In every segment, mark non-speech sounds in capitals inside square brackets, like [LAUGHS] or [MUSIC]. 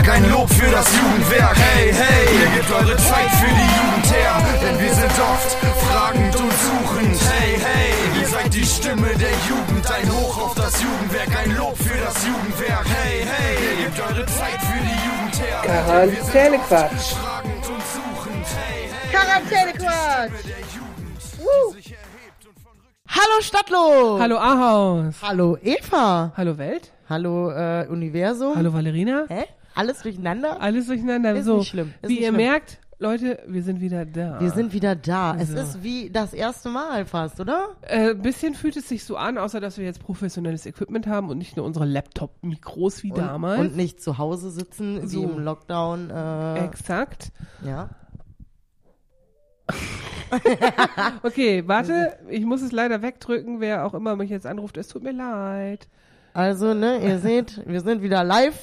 Jugendwerk, ein Lob für das Jugendwerk. Hey, hey, ihr gebt eure Zeit für die Jugend her, denn wir sind oft fragend und suchend. Hey, hey, ihr seid die Stimme der Jugend, ein Hoch auf das Jugendwerk, ein Lob für das Jugendwerk. Hey, hey, ihr gebt eure Zeit für die Jugend her. Quarantänequatsch. Fragend und suchend. Hey, hey, Quarantänequatsch. Woo. Hallo Stadtlo. Hallo Ahaus. Hallo Eva. Hallo Welt. Hallo äh, Universum. Hallo Valerina. Hä? Alles durcheinander? Alles durcheinander. Ist so, nicht schlimm, ist wie nicht ihr schlimm. merkt, Leute, wir sind wieder da. Wir sind wieder da. Es So. ist wie das erste Mal fast, oder? Äh, bisschen fühlt es sich so an, außer dass wir jetzt professionelles Equipment haben und nicht nur unsere Laptop-Mikros wie Und, damals. und nicht zu Hause sitzen, So. wie im Lockdown. Äh, Exakt. ja. [LAUGHS] Okay, warte, ich muss es leider wegdrücken, wer auch immer mich jetzt anruft. Es tut mir leid. Also, ne, ihr seht, wir sind wieder live.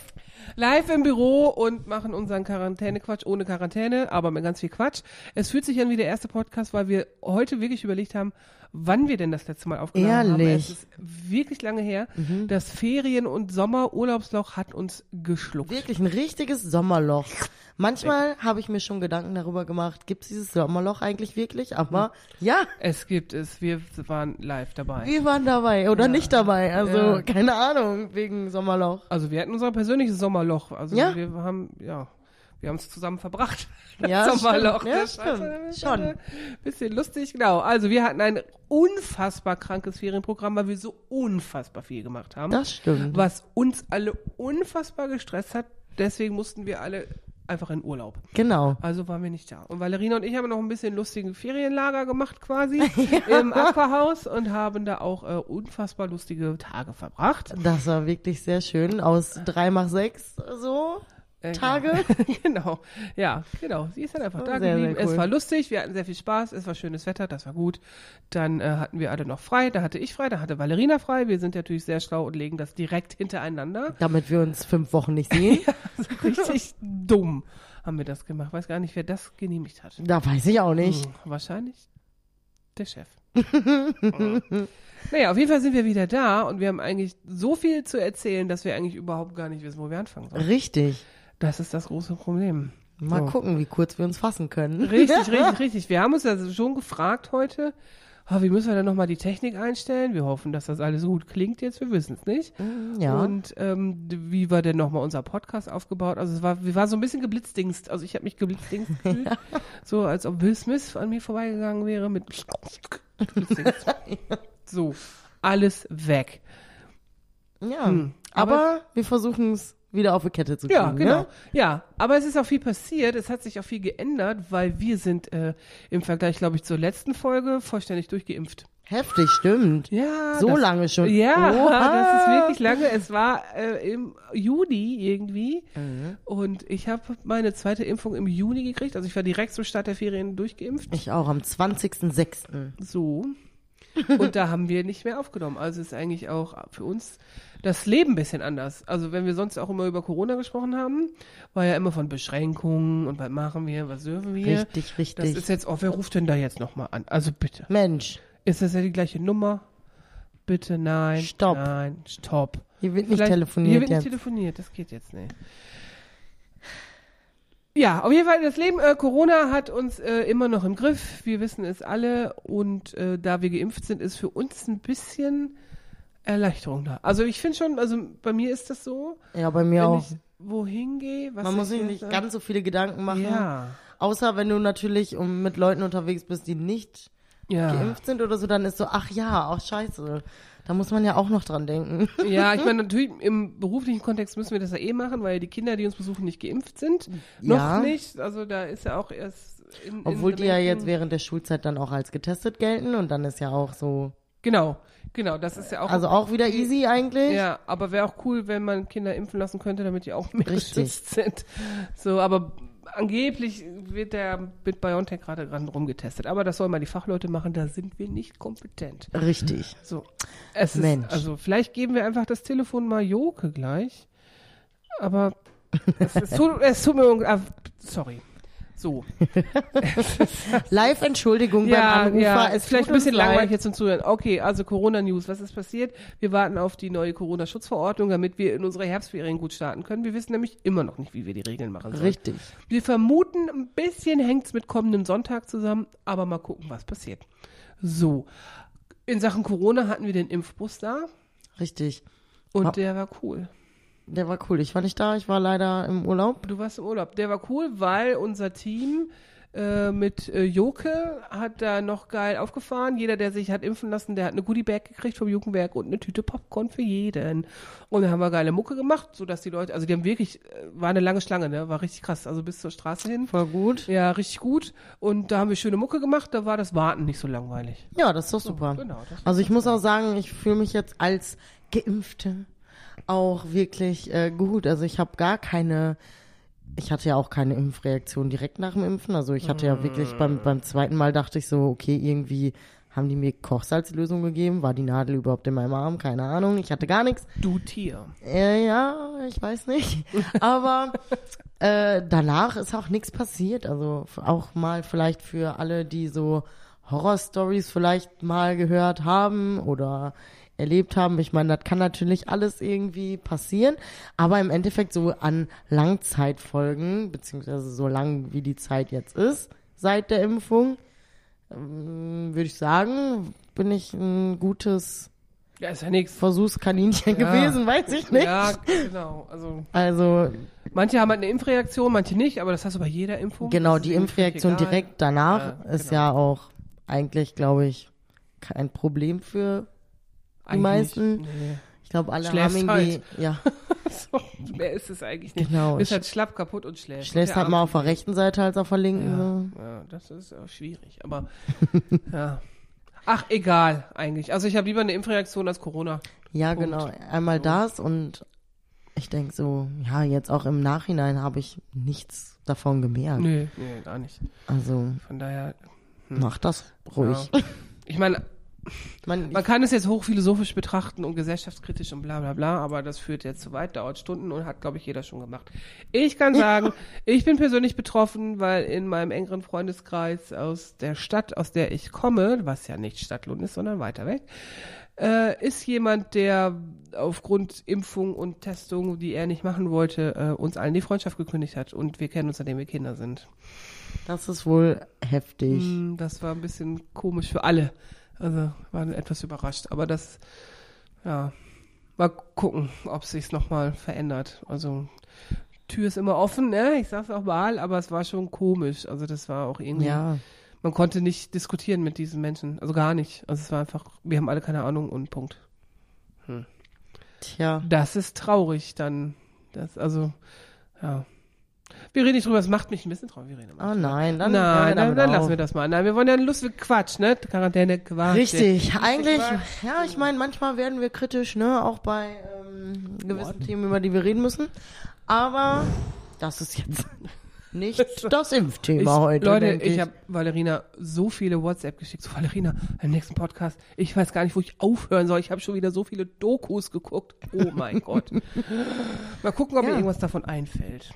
Live im Büro und machen unseren Quarantäne-Quatsch ohne Quarantäne, aber mit ganz viel Quatsch. Es fühlt sich an wie der erste Podcast, weil wir heute wirklich überlegt haben, wann wir denn das letzte Mal aufgenommen haben. Ehrlich? Es ist wirklich lange her. Das Ferien- und Sommerurlaubsloch hat uns geschluckt. Wirklich ein richtiges Sommerloch. Manchmal habe ich mir schon Gedanken darüber gemacht, gibt es dieses Sommerloch eigentlich wirklich? Aber ja, Es gibt es. Wir waren live dabei. wir waren dabei oder nicht dabei. Also Ja. keine Ahnung, wegen Sommerloch. Also wir hatten unser persönliches Sommerloch. Also Ja. wir haben, ja, wir haben es zusammen verbracht. Das [LAUGHS] Ja, Sommerloch. stimmt. Ja, stimmt. schon. Bisschen lustig, genau. Also wir hatten ein unfassbar krankes Ferienprogramm, weil wir so unfassbar viel gemacht haben. Das stimmt. Was uns alle unfassbar gestresst hat. Deswegen mussten wir alle einfach in Urlaub. Genau. Also waren wir nicht da. Und Valerina und ich haben noch ein bisschen lustigen Ferienlager gemacht quasi [LAUGHS] im Aquahaus und haben da auch äh, unfassbar lustige Tage verbracht. Das war wirklich sehr schön. Aus drei nach sechs so Äh, Tage. [LAUGHS] genau, ja, genau. Sie ist dann einfach da Sehr, geblieben. sehr cool. Es war lustig, wir hatten sehr viel Spaß, es war schönes Wetter, das war gut. Dann äh, hatten wir alle noch frei, da hatte ich frei, da hatte Valerina frei. Wir sind natürlich sehr schlau und legen das direkt hintereinander. Damit wir uns fünf Wochen nicht sehen. [LAUGHS] Also richtig [LAUGHS] dumm haben wir das gemacht. Weiß gar nicht, wer das genehmigt hat. Da weiß ich auch nicht. Hm, wahrscheinlich der Chef. naja, auf jeden Fall sind wir wieder da und wir haben eigentlich so viel zu erzählen, dass wir eigentlich überhaupt gar nicht wissen, wo wir anfangen sollen. Richtig. Das ist das große Problem. Mal So. gucken, wie kurz wir uns fassen können. Richtig, [LAUGHS] richtig, richtig. Wir haben uns also schon gefragt heute, ah, wie müssen wir denn nochmal die Technik einstellen? Wir hoffen, dass das alles so gut klingt jetzt, wir wissen es nicht. Ja. Und ähm, wie war denn nochmal unser Podcast aufgebaut? Also es war, wir waren so ein bisschen geblitzdingst. Also ich habe mich geblitzdingst [LAUGHS] gefühlt. So als ob Will Smith an mir vorbeigegangen wäre mit. [LAUGHS] So, alles weg. ja. Hm, Aber, wir versuchen es wieder auf die Kette zu kriegen. Ja, genau. Ne? Ja, aber es ist auch viel passiert. Es hat sich auch viel geändert, weil wir sind äh, im Vergleich, glaube ich, zur letzten Folge vollständig durchgeimpft. Heftig, stimmt. Ja. So das, lange schon. Ja, Oha. [LAUGHS] das ist wirklich lange. Es war äh, im Juni irgendwie. Mhm. Und ich habe meine zweite Impfung im Juni gekriegt. Also ich war direkt zum Start der Ferien durchgeimpft. Ich auch, am 20.06. So. Und da haben wir nicht mehr aufgenommen. Also ist eigentlich auch für uns das Leben ein bisschen anders. Also wenn wir sonst auch immer über Corona gesprochen haben, war ja immer von Beschränkungen und was machen wir, was dürfen wir. Richtig, Das richtig. ist jetzt, oh, wer ruft denn da jetzt nochmal an? Also bitte. Mensch, Ist das ja die gleiche Nummer? Bitte nein. Stopp. Nein, stopp. hier wird nicht Vielleicht- telefoniert Hier wird jetzt. nicht telefoniert, das geht jetzt nicht. Ja, auf jeden Fall, das Leben, äh, Corona hat uns äh, immer noch im Griff. Wir wissen es alle. Und äh, da wir geimpft sind, ist für uns ein bisschen Erleichterung da. Also ich finde schon, also bei mir ist das so, ja, bei mir auch. wohin gehe, was Man muss ich sich nicht ganz so viele Gedanken machen. Ja, Außer wenn du natürlich mit Leuten unterwegs bist, die nicht ja. geimpft sind oder so, dann ist so, ach ja, auch scheiße. Da muss man ja auch noch dran denken. [LAUGHS] Ja, ich meine, [LAUGHS] natürlich im beruflichen Kontext müssen wir das ja eh machen, weil die Kinder, die uns besuchen, nicht geimpft sind. Ja. Noch nicht. Also da ist ja auch erst in, Obwohl in die ja jetzt während der Schulzeit dann auch als getestet gelten und dann ist ja auch so, Genau, genau, das ist ja auch. also auch wieder easy eigentlich. Ja, aber wäre auch cool, wenn man Kinder impfen lassen könnte, damit die auch mehr Richtig. geschützt sind. So, aber angeblich wird der mit BioNTech gerade dran rumgetestet. Aber das sollen mal die Fachleute machen, da sind wir nicht kompetent. Richtig. So, es Mensch. ist, also vielleicht geben wir einfach das Telefon mal Joke gleich. Aber es, es, tut, es tut mir, sorry. So. [LAUGHS] Live-Entschuldigung beim Anrufer. ja, es ist vielleicht ein bisschen langweilig jetzt zum Zuhören. Okay, also Corona-News, was ist passiert? Wir warten auf die neue Corona-Schutzverordnung, damit wir in unsere Herbstferien gut starten können. Wir wissen nämlich immer noch nicht, wie wir die Regeln machen sollen. Richtig. Wir vermuten, ein bisschen hängt's mit kommendem Sonntag zusammen, aber mal gucken, was passiert. So. In Sachen Corona hatten wir den Impfbus da Richtig. und der war cool. Der war cool. Ich war nicht da, ich war leider im Urlaub. Du warst im Urlaub. Der war cool, weil unser Team äh, mit äh, Joke hat da noch geil aufgefahren. Jeder, der sich hat impfen lassen, der hat eine Goodie-Bag gekriegt vom Jugendwerk und eine Tüte Popcorn für jeden. Und dann haben wir geile Mucke gemacht, sodass die Leute, also die haben wirklich, äh, war eine lange Schlange, ne? War richtig krass. Also bis zur Straße hin. Voll gut. Ja, richtig gut. Und da haben wir schöne Mucke gemacht, da war das Warten nicht so langweilig. Ja, das ist doch super. genau, das also ich muss auch sagen, ich fühle mich jetzt als Geimpfte auch wirklich äh, gut. Also ich habe gar keine, ich hatte ja auch keine Impfreaktion direkt nach dem Impfen. Also ich hatte ja wirklich beim, beim zweiten Mal dachte ich so, okay, irgendwie haben die mir Kochsalzlösung gegeben. War die Nadel überhaupt in meinem Arm? Keine Ahnung. Ich hatte gar nichts. Du Tier. Äh, ja, ich weiß nicht. [LAUGHS] Aber äh, danach ist auch nichts passiert. Also auch mal vielleicht für alle, die so Horror-Stories vielleicht mal gehört haben oder erlebt haben. Ich meine, das kann natürlich alles irgendwie passieren, aber im Endeffekt so an Langzeitfolgen, beziehungsweise so lang wie die Zeit jetzt ist, seit der Impfung, ähm, würde ich sagen, bin ich ein gutes Ja, ist ja nichts. Versuchskaninchen Ja. gewesen, weiß ich nicht. Ja, genau. Also Also manche haben halt eine Impfreaktion, manche nicht, aber das hast du bei jeder Impfung. genau, ist die Impfreaktion direkt danach Ja, ist genau. ja auch eigentlich, glaube ich, kein Problem für die meisten. Nee. Ich glaube, alle Schläfst haben irgendwie, ja, [LAUGHS] So, mehr ist es eigentlich nicht. Genau. Ist halt schlapp, kaputt und schläft. schläfst Der halt mal auf der rechten Seite als auf der linken. Ja, ja, das ist äh, schwierig, aber [LAUGHS] ja. Ach, egal eigentlich. Also ich habe lieber eine Impfreaktion als Corona. Ja, Punkt. genau. Einmal das und ich denke so, ja, jetzt auch im Nachhinein habe ich nichts davon gemerkt. Nee, nee, gar nicht. Also Von daher, mach das ruhig. ja. ich meine, Man, man kann es jetzt hochphilosophisch betrachten und gesellschaftskritisch und bla bla bla, aber das führt jetzt zu weit, dauert Stunden und hat, glaube ich, jeder schon gemacht. Ich kann sagen, ich bin persönlich betroffen, weil in meinem engeren Freundeskreis aus der Stadt, aus der ich komme, was ja nicht Stadtlohn ist, sondern weiter weg, äh, ist jemand, der aufgrund Impfung und Testung, die er nicht machen wollte, äh, uns allen die Freundschaft gekündigt hat. Und wir kennen uns, seitdem wir Kinder sind. das ist wohl heftig. Mm, Das war ein bisschen komisch für alle. Also waren etwas überrascht. Aber das, ja, mal gucken, ob sich's noch nochmal verändert. Also Tür ist immer offen, ne? Ich sag's auch mal, aber es war schon komisch. Also das war auch irgendwie. Ja, Man konnte nicht diskutieren mit diesen Menschen. Also gar nicht. Also es war einfach, wir haben alle keine Ahnung und Punkt. tja. Das ist traurig dann. Das, also, ja. Wir reden nicht drüber, das macht mich ein bisschen traurig. Wir reden Oh nein, dann, Nein, dann, dann lassen wir das mal. Nein, wir wollen ja lustig Quatsch, ne? Quarantäne Quatsch. Richtig, eigentlich, Quatsch. ja, ich meine, manchmal werden wir kritisch, ne, auch bei ähm, gewissen Themen, über die wir reden müssen. Aber das ist jetzt [LAUGHS] nicht das Impfthema Ich, heute. Leute, denk ich, habe Valerina so viele WhatsApp geschickt. So, Valerina, im nächsten Podcast, ich weiß gar nicht, wo ich aufhören soll. Ich habe schon wieder so viele Dokus geguckt. Oh mein [LAUGHS] Gott. Mal gucken, ob mir Ja. irgendwas davon einfällt.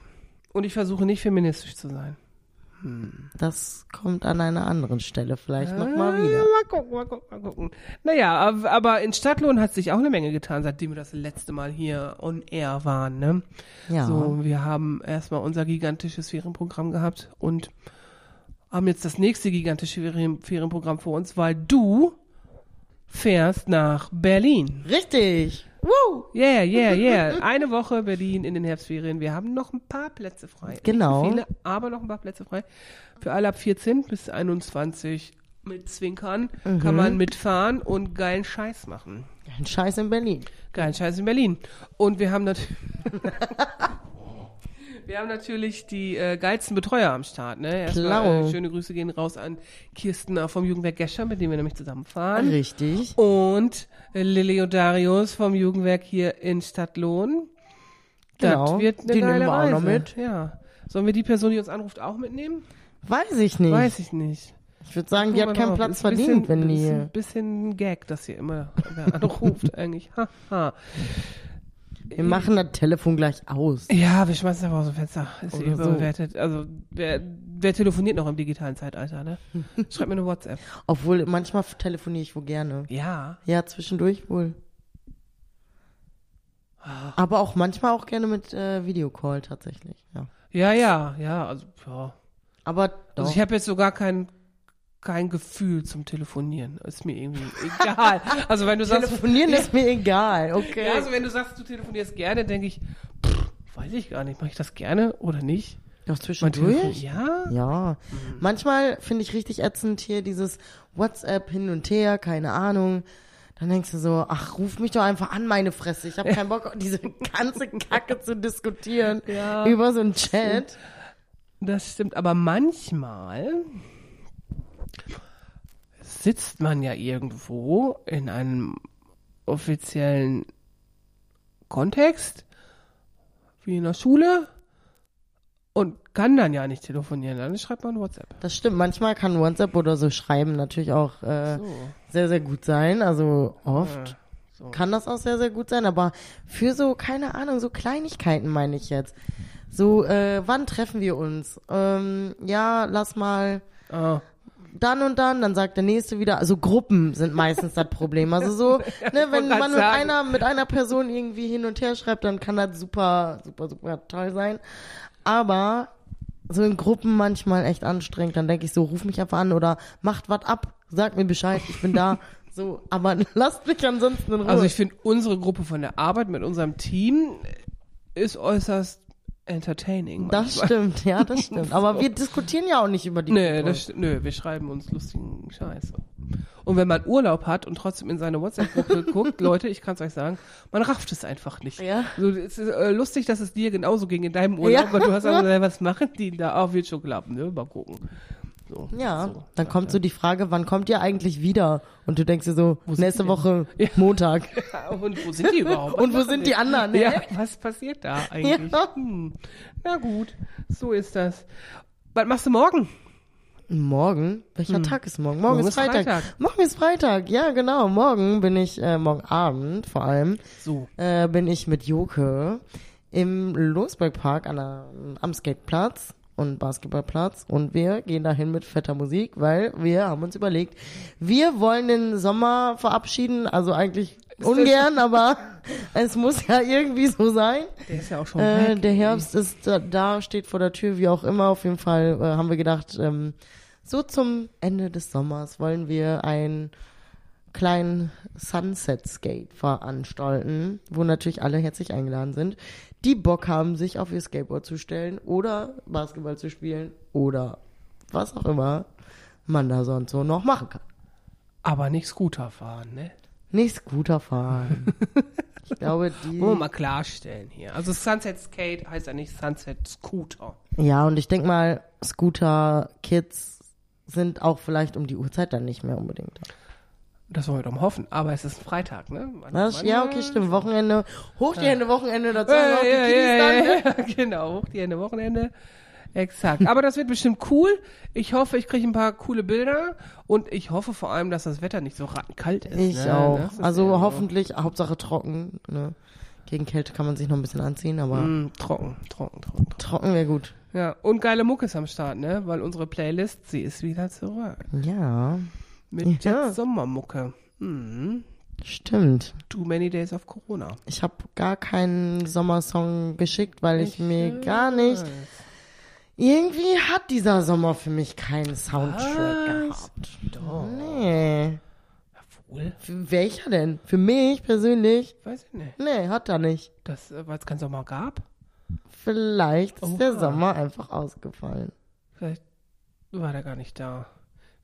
Und ich versuche nicht feministisch zu sein. Das kommt an einer anderen Stelle vielleicht noch Ah, mal wieder. Mal gucken, mal gucken, mal gucken. Naja, aber, in Stadtlohn hat sich auch eine Menge getan, seitdem wir das letzte Mal hier on air waren. Ne? Ja. So, wir haben erstmal unser gigantisches Ferienprogramm gehabt und haben jetzt das nächste gigantische Ferien Ferienprogramm vor uns, weil du fährst nach Berlin. Richtig. Woo! Yeah, yeah, yeah. [LAUGHS] Eine Woche Berlin in den Herbstferien. Wir haben noch ein paar Plätze frei. Genau. Viele, aber noch ein paar Plätze frei. Für alle ab 14 bis 21 mit Zwinkern kann man mitfahren und geilen Scheiß machen. Ein Scheiß in Berlin. Geilen Scheiß in Berlin. Und wir haben natürlich. [LAUGHS] Wir haben natürlich die äh, geilsten Betreuer am Start. Ne? Erstmal äh, schöne Grüße gehen raus an Kirsten vom Jugendwerk Gescher, mit dem wir nämlich zusammenfahren. Richtig. Und äh, und Darius vom Jugendwerk hier in Stadtlohn. Genau, Das wird eine die geile nehmen wir auch Reise. noch mit. Ja. Sollen wir die Person, die uns anruft, auch mitnehmen? Weiß ich nicht. Weiß ich nicht. Ich würde sagen, die hat keinen drauf. Platz Ist verdient, bisschen, wenn die. Ist ein bisschen Gag, dass hier immer wer anruft [LAUGHS] eigentlich. Haha. Wir machen das Telefon gleich aus. Ja, wir schmeißen es einfach aus dem Fenster. Ist Oder überbewertet. Also, wer, wer telefoniert noch im digitalen Zeitalter, ne? [LAUGHS] Schreibt mir eine WhatsApp. Obwohl, manchmal telefoniere ich wohl gerne. Ja. Ja, zwischendurch wohl. Aber auch manchmal auch gerne mit äh, Videocall tatsächlich, ja. Ja, ja, ja, also, ja. Aber doch. Also ich habe jetzt sogar kein, kein Gefühl zum Telefonieren. Ist mir irgendwie egal. Also wenn du sagst, Telefonieren ist mir egal, okay. ja, also wenn du sagst, du telefonierst gerne, denke ich, pff, weiß ich gar nicht, mache ich das gerne oder nicht? Doch zwischendurch? ja. Ja. Manchmal finde ich richtig ätzend hier dieses WhatsApp hin und her, keine Ahnung. Dann denkst du so, ach, ruf mich doch einfach an, meine Fresse. Ich habe keinen Bock, [LAUGHS] diese ganze Kacke zu diskutieren Ja. über so einen Chat. Das stimmt, aber manchmal sitzt man ja irgendwo in einem offiziellen Kontext, wie in der Schule, und kann dann ja nicht telefonieren. Dann schreibt man WhatsApp. Das stimmt. Manchmal kann WhatsApp oder so schreiben natürlich auch äh, So. sehr, sehr gut sein. Also oft Ja, so. kann das auch sehr, sehr gut sein. Aber für so, keine Ahnung, so Kleinigkeiten meine ich jetzt. So, äh, wann treffen wir uns? Ähm, ja, lass mal Ah, dann und dann, dann sagt der nächste wieder, also Gruppen sind meistens das Problem. Also so, [LAUGHS] ne, wenn man mit einer, mit einer Person irgendwie hin und her schreibt, dann kann das super, super, super toll sein. Aber so in Gruppen manchmal echt anstrengend. Dann denke ich so, ruf mich einfach an oder macht was ab, sag mir Bescheid, ich bin da. [LAUGHS] So, aber [LAUGHS] lasst mich ansonsten in Ruhe. Also ich finde, unsere Gruppe von der Arbeit mit unserem Team ist äußerst entertaining. das manchmal. stimmt, ja, das [LAUGHS] stimmt. Aber wir diskutieren ja auch nicht über die Nee, Gruppe. das, nö, wir schreiben uns lustigen Scheiß. Und wenn man Urlaub hat und trotzdem in seine WhatsApp-Gruppe [LAUGHS] guckt, Leute, ich kann es euch sagen, man rafft es einfach nicht. Ja. So, es ist äh, lustig, dass es dir genauso ging in deinem Urlaub, Ja. weil du hast also, [LAUGHS] gesagt, was machen die da? Auch wird schon klappen, ne? Mal gucken. So, Ja, so. dann kommt so die Frage, wann kommt ihr eigentlich wieder? Und du denkst dir so, sind nächste Woche, [LAUGHS] Montag. [LAUGHS] Und wo sind die überhaupt? Was Und wo sind die anderen? Ja, was passiert da eigentlich? Ja. Hm. Na gut, so ist das. Was machst du morgen? Morgen? Welcher Tag ist morgen? Morgen, Morgen ist ist Freitag. Freitag. Morgen ist Freitag, ja genau. Morgen bin ich, äh, morgen Abend vor allem, So. äh, bin ich mit Joke im Losbergpark an der, am Skateplatz und Basketballplatz und wir gehen dahin mit fetter Musik, weil wir haben uns überlegt, wir wollen den Sommer verabschieden, also eigentlich ungern, aber [LAUGHS] es muss ja irgendwie so sein. Der ist ja auch schon Äh, weg. der Herbst ist da, da, steht vor der Tür, wie auch immer. Auf jeden Fall äh, haben wir gedacht, ähm, so zum Ende des Sommers wollen wir einen kleinen Sunset Skate veranstalten, wo natürlich alle herzlich eingeladen sind, die Bock haben, sich auf ihr Skateboard zu stellen oder Basketball zu spielen oder was auch immer man da sonst so noch machen kann. Aber nicht Scooter fahren, ne? Nicht Scooter fahren. [LAUGHS] ich glaube, die. Wollen wir mal klarstellen hier. Also Sunset Skate heißt ja nicht Sunset Scooter. Ja, und ich denk mal, Scooter-Kids sind auch vielleicht um die Uhrzeit dann nicht mehr unbedingt. Das wollen wir doch mal hoffen. Aber es ist ein Freitag, ne? Das, warte. ja, okay, stimmt. Wochenende. Hoch die Hände, Wochenende, dazu haben wir auch Ja, die ja, ja, ne? [LAUGHS] genau. Hoch die Hände, Wochenende. Exakt. Aber das wird bestimmt cool. Ich hoffe, ich kriege ein paar coole Bilder. Und ich hoffe vor allem, dass das Wetter nicht so rattenkalt ist. Ich ne? auch. Ist Also ja so. hoffentlich, Hauptsache trocken. Ne? Gegen Kälte kann man sich noch ein bisschen anziehen, aber Mm, trocken, trocken, trocken, trocken. trocken wäre gut. Ja, und geile Mucke ist am Start, ne? Weil unsere Playlist, sie ist wieder zurück. Ja, Mit Ja. Jet Sommermucke. Mhm. stimmt. Too many days of Corona. Ich habe gar keinen Sommersong geschickt, weil ich, mir gar nicht. Irgendwie hat dieser Sommer für mich keinen Soundtrack Was? gehabt. Doch. Nee. Wohl? Für welcher denn? Für mich persönlich? Weiß ich nicht. Nee, hat er nicht. Das, äh, weil es keinen Sommer gab? Vielleicht ist der Oha. Sommer einfach ausgefallen. Vielleicht war der gar nicht da.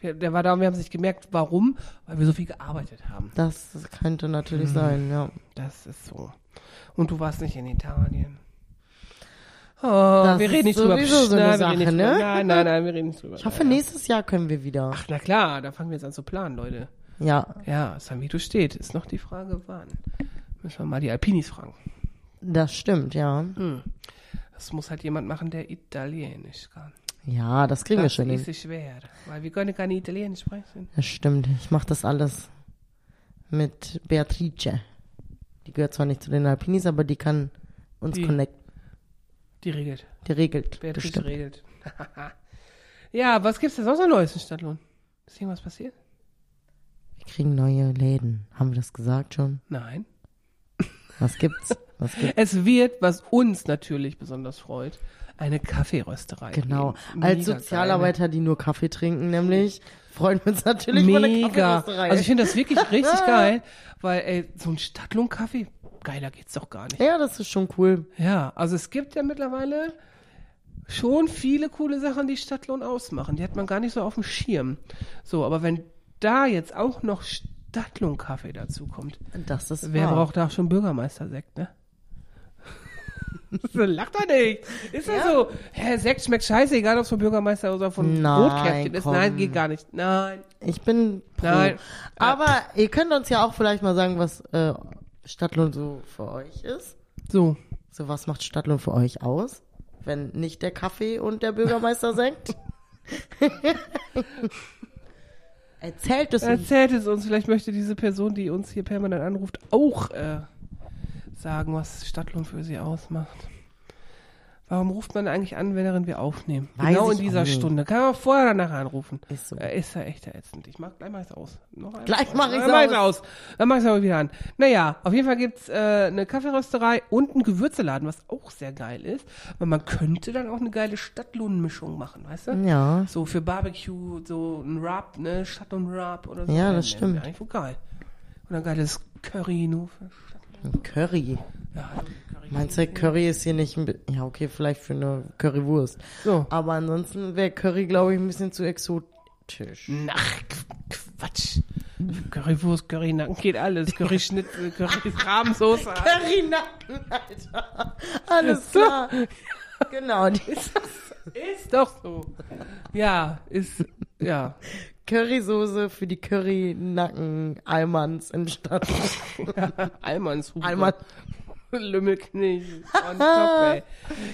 Der war da und wir haben es nicht gemerkt. Warum? Weil wir so viel gearbeitet haben. Das könnte natürlich sein, ja. Das ist so. Und du warst nicht in Italien. Oh, wir reden nicht drüber. so Nein, reden nicht Sache, drüber. ne? Nein, nein, nein, wir reden nicht drüber. Ich hoffe, nächstes Jahr können wir wieder. Ach, na klar, da fangen wir jetzt an zu planen, Leute. Ja, Ja, San Vito steht. Ist noch die Frage, wann. Müssen wir mal die Alpinis fragen. das stimmt, ja. Das muss halt jemand machen, der Italienisch kann. Ja, das kriegen wir das schon hin. ist schwer, weil wir können keine Italienisch sprechen. Das stimmt. Ich mache das alles mit Beatrice. Die gehört zwar nicht zu den Alpinis, aber die kann uns Die connecten. Die regelt. Die regelt. Beatrice regelt. [LAUGHS] ja, was gibt's denn sonst noch Neues in Stadtlohn? Ist irgendwas passiert? Wir kriegen neue Läden. Haben wir das gesagt schon? Nein. Was gibt's? [LAUGHS] Es wird, was uns natürlich besonders freut, eine Kaffeerösterei. Genau. geben. Als Mega Sozialarbeiter, die nur Kaffee trinken, nämlich, freuen wir uns natürlich geil. über eine Mega. Kaffeerösterei. Also ich finde das wirklich [LAUGHS] richtig geil, weil ey, so ein Stadtlohn-Kaffee, geiler geht's doch gar nicht. ja, das ist schon cool. Ja, also es gibt ja mittlerweile schon viele coole Sachen, die Stadtlohn ausmachen. Die hat man gar nicht so auf dem Schirm. So, aber wenn da jetzt auch noch Stadtlohn-Kaffee dazu kommt, Das ist wer wahr. braucht da schon Bürgermeistersekt, ne? [LAUGHS] so, lacht doch nicht. Ist das so? Hä, Sekt schmeckt scheiße, egal ob es von Bürgermeister oder von Nein, Rotkäppchen ist. komm. Nein, geht gar nicht. Nein. Ich bin pro. Nein. Aber ihr könnt uns ja auch vielleicht mal sagen, was äh, Stadtlohn so für euch ist. So. So, was macht Stadtlohn für euch aus? Wenn nicht der Kaffee und der Bürgermeister senkt? [LAUGHS] Erzählt es uns. Erzählt es uns, vielleicht möchte diese Person, die uns hier permanent anruft, auch äh, sagen, was Stadtlohn für sie ausmacht. Warum ruft man eigentlich an, während wir aufnehmen? Weiß genau ich in dieser. Stunde. Kann man vorher oder nachher anrufen. Ist so. Äh, ist ja echt ätzend. Ich mach gleich mach ich's aus. Gleich mach ich's Dann mach ich's aus. aus. Dann mach ich's aber wieder an. Naja, auf jeden Fall gibt's äh, eine Kaffeerösterei und einen Gewürzeladen, was auch sehr geil ist. Weil man könnte dann auch eine geile Stadtlohnmischung machen, weißt du? Ja. So für Barbecue, so ein Rub, ne, Stadt und Rub oder so. Ja, das stimmt. wäre Eigentlich geil. Und ein geiles Curry nur für Stadt. Curry. Ja, Curry. Meinst du, Curry ist hier nicht ein Ja, okay, vielleicht für eine Currywurst. So. Aber ansonsten wäre Curry, glaube ich, ein bisschen zu exotisch. Ach, Qu- Quatsch. Currywurst, Currynacken geht alles. Curryschnitzel, Curry [LAUGHS] Rahmsoße. Currynacken, Alter. Alles klar. Genau, die Ist doch so. Ja, ist, ja. Currysoße für die Currynacken Almans in Stadt. [LAUGHS] Almanshufe. Alman. Lümmelknecht. On [LAUGHS] top, ey.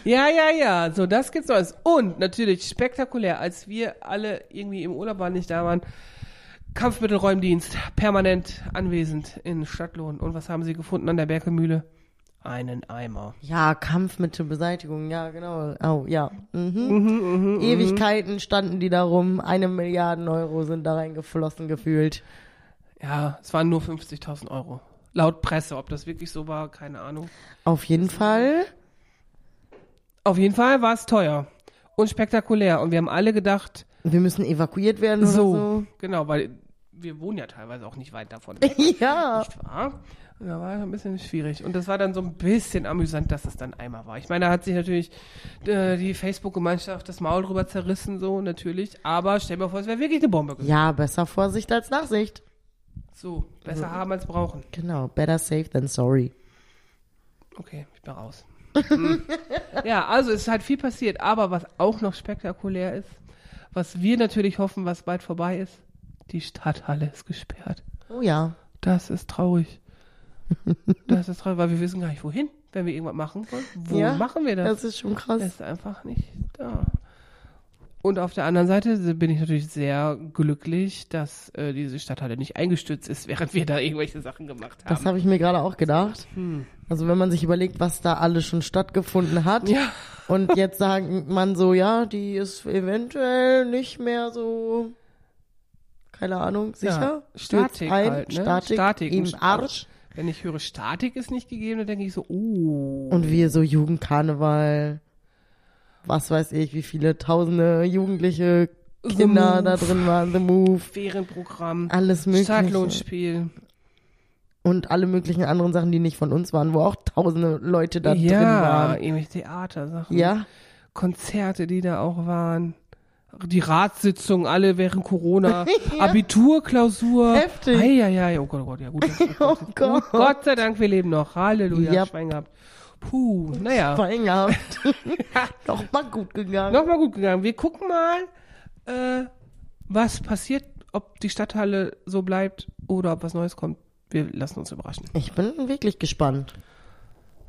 Ja, ja, ja. So, das gibt's alles. Und natürlich spektakulär, als wir alle irgendwie im Urlaub waren, nicht da waren. Kampfmittelräumdienst, permanent anwesend in Stadtlohn. Und was haben sie gefunden an der Berkelmühle? Einen Eimer. Ja, Kampfmittelbeseitigung, ja, genau. Oh, ja. Mhm. Ewigkeiten standen die da rum. Eine Milliarde Euro sind da reingeflossen gefühlt. Ja, es waren nur 50.000 Euro. Laut Presse, ob das wirklich so war, keine Ahnung. Auf jeden Fall. Auf jeden Fall war es teuer und spektakulär. Und wir haben alle gedacht, Wir müssen evakuiert werden so, oder genau, weil wir wohnen ja teilweise auch nicht weit davon. [LAUGHS] so. Ja. Nicht wahr? Da war ein bisschen schwierig. Und das war dann so ein bisschen amüsant, dass es dann einmal war. Ich meine, da hat sich natürlich äh, die Facebook-Gemeinschaft das Maul drüber zerrissen, so natürlich. Aber stell dir mal vor, es wäre wirklich eine Bombe gewesen. Ja, besser Vorsicht als Nachsicht. So, besser haben als brauchen. Genau, better safe than sorry. Okay, ich bin raus. Hm. ja, also es ist halt viel passiert. Aber was auch noch spektakulär ist, was wir natürlich hoffen, was bald vorbei ist, die Stadthalle ist gesperrt. Oh ja. Das ist traurig. [LAUGHS] Das ist traurig, weil wir wissen gar nicht, wohin, wenn wir irgendwas machen wollen. Wo Ja, machen wir das? Das ist schon krass. Das ist einfach nicht da. Und auf der anderen Seite bin ich natürlich sehr glücklich, dass äh, diese Stadthalle nicht eingestürzt ist, [LAUGHS] während wir da irgendwelche Sachen gemacht haben. Das habe ich mir gerade auch gedacht. Also wenn man sich überlegt, was da alles schon stattgefunden hat ja, und jetzt sagt man so, ja, die ist eventuell nicht mehr so, keine Ahnung, sicher? Ja, Statik halt, ne? Statik, Statik, im Arsch. Wenn ich höre, Statik ist nicht gegeben, dann denke ich so, oh. Und wir so Jugendkarneval, was weiß ich, wie viele tausende jugendliche Kinder da drin waren, The Move, Ferienprogramm, alles mögliche. Stadtlohnspiel. Und alle möglichen anderen Sachen, die nicht von uns waren, wo auch tausende Leute da drin ja, waren. irgendwelche Theatersachen. Ja, Konzerte, die da auch waren. Die Ratssitzungen alle während Corona. [LAUGHS] Ja. Abiturklausur. Heftig. Eieiei, oh Gott, oh Gott, ja gut. [LAUGHS] Oh. Gott. Gott sei Dank, wir leben noch. Halleluja, Ja. Schwein gehabt. Puh, naja. Fein gehabt. [LAUGHS] Doch mal gut gegangen. Nochmal gut gegangen. Wir gucken mal, äh, was passiert, ob die Stadthalle so bleibt oder ob was Neues kommt. Wir lassen uns überraschen. Ich bin wirklich gespannt.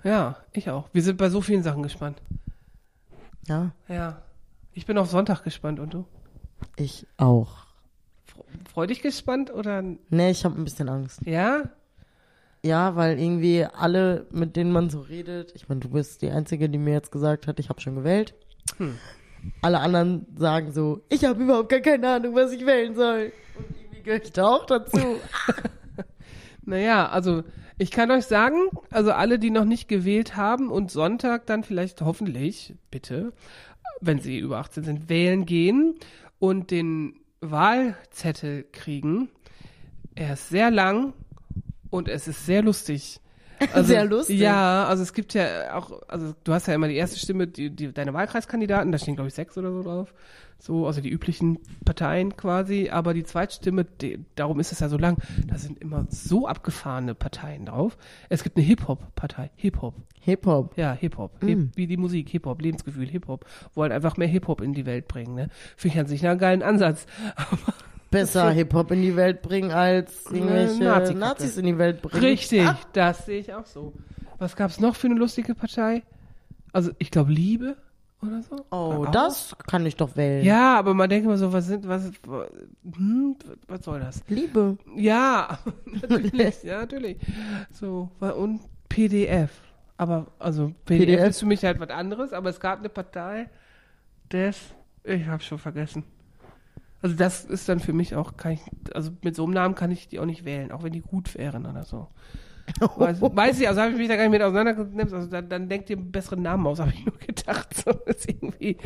Ja, ich auch. Wir sind bei so vielen Sachen gespannt. Ja, Ja. Ich bin auf Sonntag gespannt und du? ich auch. Freu dich gespannt oder Nee, ich habe ein bisschen Angst. ja? Ja, weil irgendwie alle, mit denen man so redet, ich meine, du bist die Einzige, die mir jetzt gesagt hat, ich habe schon gewählt. Hm. Alle anderen sagen so, ich habe überhaupt gar keine Ahnung, was ich wählen soll. Und irgendwie gehöre ich da auch dazu. [LAUGHS] Naja, also ich kann euch sagen, also alle, die noch nicht gewählt haben und Sonntag dann vielleicht hoffentlich, bitte, wenn sie über 18 sind, wählen gehen und den Wahlzettel kriegen. Er ist sehr lang und es ist sehr lustig. [LAUGHS] Also, Sehr lustig. Ja, also es gibt ja auch, also du hast ja immer die erste Stimme, die, die deine Wahlkreiskandidaten, da stehen glaube ich sechs oder so drauf, so also die üblichen Parteien quasi, aber die Zweitstimme, die, darum ist es ja so lang, da sind immer so abgefahrene Parteien drauf. Es gibt eine Hip-Hop-Partei, Hip-Hop, Hip-Hop. ja Hip-Hop, Hip, wie die Musik, Hip-Hop, Lebensgefühl, Hip-Hop, wollen einfach mehr Hip-Hop in die Welt bringen, ne? Finde ich an sich einen geilen Ansatz. [LAUGHS] Besser Hip-Hop in die Welt bringen, als irgendwelche Nazi-Kacke. Nazis in die Welt bringen. Richtig, das sehe ich auch so. Was gab's noch für eine lustige Partei? Also ich glaube Liebe oder so. Oh, das kann ich doch wählen. Ja, aber man denkt immer so, was sind, was, hm, was soll das? Liebe. Ja, [LAUGHS] natürlich, ja, natürlich. So, und PDF. Aber, also, PDF, PDF. ist für mich halt was anderes, aber es gab eine Partei des, ich hab's schon vergessen. Also, das ist dann für mich auch, kann ich, also mit so einem Namen kann ich die auch nicht wählen, auch wenn die gut wären oder so. Weiß, [LAUGHS] weiß ich, also habe ich mich da gar nicht mit auseinandergesetzt. Also dann, dann denkt ihr einen besseren Namen aus, [LAUGHS] habe ich nur gedacht. So ist irgendwie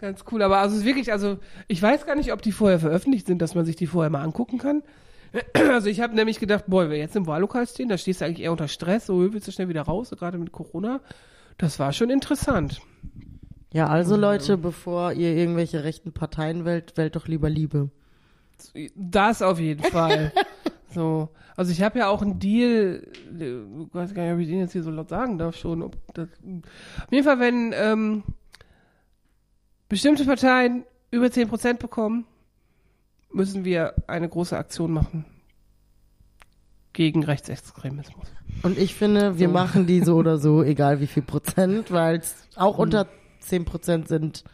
ganz cool. Aber also es ist wirklich, also ich weiß gar nicht, ob die vorher veröffentlicht sind, dass man sich die vorher mal angucken kann. [CLEARS THROAT] Also ich habe nämlich gedacht, boah, wir jetzt im Wahllokal stehen, da stehst du eigentlich eher unter Stress, so willst du schnell wieder raus, so gerade mit Corona. Das war schon interessant. Ja, also Leute, bevor ihr irgendwelche rechten Parteien wählt, wählt doch lieber Liebe. Das auf jeden Fall. [LAUGHS] so. Also ich habe ja auch einen Deal, ich weiß gar nicht, ob ich den jetzt hier so laut sagen darf schon. Das, auf jeden Fall, wenn ähm, bestimmte Parteien über 10% bekommen, müssen wir eine große Aktion machen gegen Rechtsextremismus. Und ich finde, wir So. machen die so oder so, egal wie viel Prozent, weil es auch unter 10 Prozent sind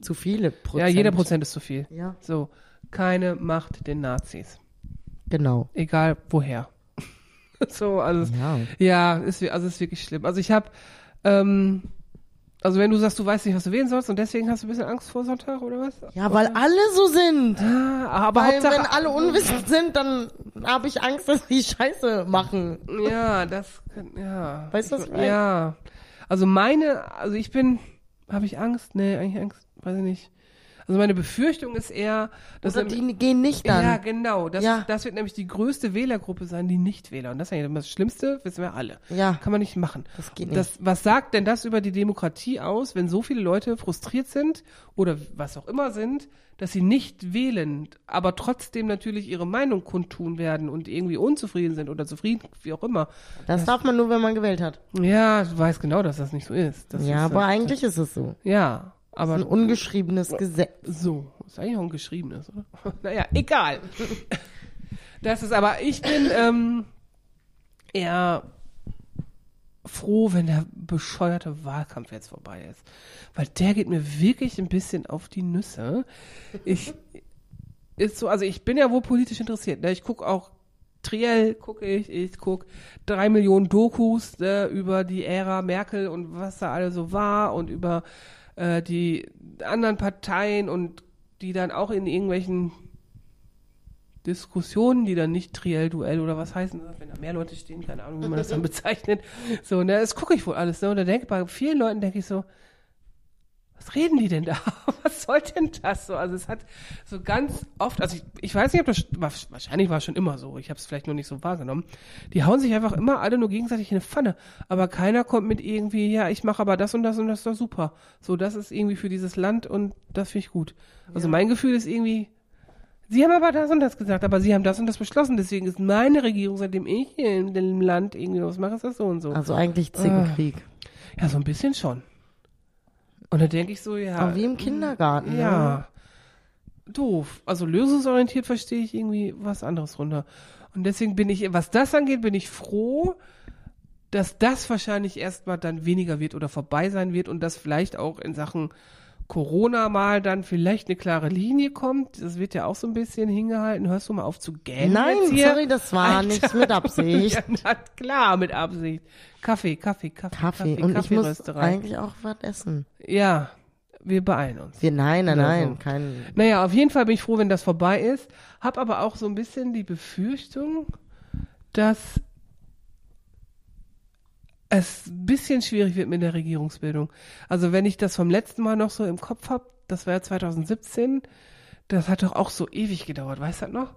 zu viele Prozent. Ja, jeder Prozent ist zu viel. Ja, So, keine Macht den Nazis. genau. Egal woher. [LAUGHS] so, also Ja. Ja, ist, also ist wirklich schlimm. Also ich habe, ähm, also wenn du sagst, du weißt nicht, was du wählen sollst und deswegen hast du ein bisschen Angst vor Sonntag oder was? Ja, weil alle so sind. Ah, aber Weil Hauptsache, wenn alle unwissend sind, dann habe ich Angst, dass die Scheiße machen. Ja, das, kann- ja. Weißt du, was ich? Ja. Also meine, also ich bin, habe ich Angst? Nee, eigentlich Angst, weiß ich nicht. Also meine Befürchtung ist eher, dass Oder die gehen nicht dann. Ja, genau. Das, Ja. das wird nämlich die größte Wählergruppe sein, die Nichtwähler. Und das ist ja das Schlimmste, wissen wir alle. Ja. Kann man nicht machen. Das geht Das, was sagt denn das über die Demokratie aus, wenn so viele Leute frustriert sind oder was auch immer sind, dass sie nicht wählen, aber trotzdem natürlich ihre Meinung kundtun werden und irgendwie unzufrieden sind oder zufrieden, wie auch immer. Das darf man nur, wenn man gewählt hat. Ja, du weißt genau, dass das nicht so ist. Das ja, ist, aber eigentlich ist es so. Ja, Das ist ein aber ungeschriebenes Gesetz. so, ist eigentlich auch ein geschriebenes, oder? [LAUGHS] naja, egal. Das ist aber, ich bin ähm, eher froh, wenn der bescheuerte Wahlkampf jetzt vorbei ist. Weil der geht mir wirklich ein bisschen auf die Nüsse. Ich ist so, also ich bin ja wohl politisch interessiert. Ne? Ich gucke auch Triell, gucke ich, ich gucke drei Millionen Dokus ne, über die Ära Merkel und was da alles so war und über äh, die anderen Parteien und die dann auch in irgendwelchen Diskussionen, die dann nicht Triell-Duell oder was heißen, das, wenn da mehr Leute stehen, keine Ahnung, wie man das dann [LAUGHS] bezeichnet. So, ne, das gucke ich wohl alles, ne? Und da denke bei vielen Leuten denke ich so, was reden die denn da? [LAUGHS] Was soll denn das so? Also es hat so ganz oft, also ich, ich weiß nicht, ob das war, wahrscheinlich war es schon immer so, ich habe es vielleicht nur nicht so wahrgenommen. Die hauen sich einfach immer alle nur gegenseitig in eine Pfanne, aber keiner kommt mit irgendwie, ja, ich mache aber das und das und das ist doch super. So, das ist irgendwie für dieses Land und das finde ich gut. Also mein Gefühl ist irgendwie, Sie haben aber das und das gesagt, aber Sie haben das und das beschlossen, deswegen ist meine Regierung, seitdem ich hier in dem Land irgendwie was mache, ist das so und so. Also eigentlich Zickenkrieg. Ja, so ein bisschen schon. Und da denke ich so, ja. Aber wie im Kindergarten. Ne? Ja. Doof. Also lösungsorientiert verstehe ich irgendwie was anderes runter. Und deswegen bin ich, was das angeht, bin ich froh, dass das wahrscheinlich erstmal dann weniger wird oder vorbei sein wird und dass vielleicht auch in Sachen Corona mal dann vielleicht eine klare Linie kommt. Das wird ja auch so ein bisschen hingehalten. Hörst du mal auf zu gähnen? Nein, sorry, das war Alter. nicht mit Absicht. [LAUGHS] Ja, na, klar, mit Absicht. Kaffee, Kaffee, Kaffee, Kaffee. Kaffee Und ich muss eigentlich auch was essen. Ja, wir beeilen uns. Wir, nein, nein, Ja, nein, kein. Naja, auf jeden Fall bin ich froh, wenn das vorbei ist. Hab aber auch so ein bisschen die Befürchtung, dass es ein bisschen schwierig wird mit der Regierungsbildung. Also wenn ich das vom letzten Mal noch so im Kopf hab, das war ja 2017, das hat doch auch so ewig gedauert, weißt du das noch?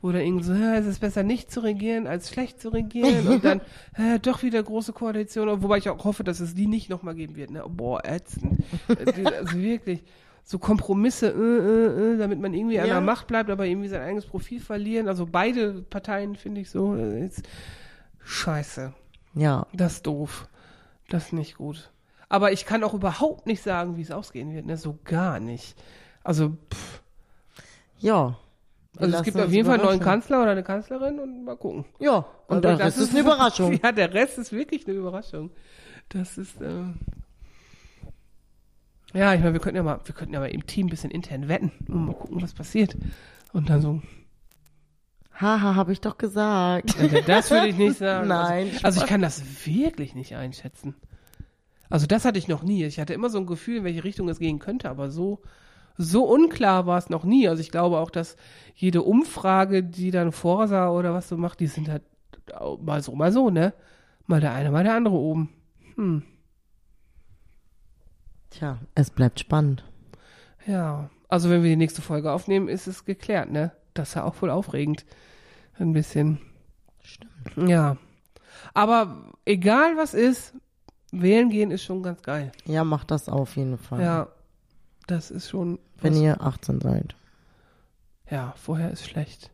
Wo dann irgendwie so, es ist besser nicht zu regieren, als schlecht zu regieren und dann [LAUGHS] hä, doch wieder große Koalition, wobei ich auch hoffe, dass es die nicht nochmal geben wird. Ne? Boah, ätzend. Äh, also wirklich, so Kompromisse, äh, äh, äh, damit man irgendwie an Ja. der Macht bleibt, aber irgendwie sein eigenes Profil verlieren. Also beide Parteien finde ich so, äh, ist scheiße. Ja, Das ist doof. Das ist nicht gut. Aber ich kann auch überhaupt nicht sagen, wie es ausgehen wird, ne? So gar nicht. Also, pff, ja. Also es gibt auf jeden Fall einen neuen. Kanzler oder eine Kanzlerin und mal gucken. Ja, und Also der Rest ist eine Überraschung. [LAUGHS] Ja, der Rest ist wirklich eine Überraschung. Das ist, äh, ja, ich meine, wir könnten ja mal, wir könnten ja mal im Team ein bisschen intern wetten und mal gucken, was passiert. Und dann so, Haha, habe ich doch gesagt. Also das würde ich nicht [LAUGHS] sagen. Nein, Also, also ich kann das wirklich nicht einschätzen. Also das hatte ich noch nie. Ich hatte immer so ein Gefühl, in welche Richtung es gehen könnte, aber so, so unklar war es noch nie. Also ich glaube auch, dass jede Umfrage, die dann Forsa oder was so macht, die sind halt mal so, mal so, ne? Mal der eine, mal der andere oben. Hm, Tja, es bleibt spannend. ja. Also wenn wir die nächste Folge aufnehmen, ist es geklärt, ne? Das ist ja auch wohl aufregend. Ein bisschen. Stimmt. Ja. Aber egal was ist, wählen gehen ist schon ganz geil. Ja, macht das auf jeden Fall. Ja. Das ist schon. Wenn ihr 18 seid. ja, vorher ist schlecht.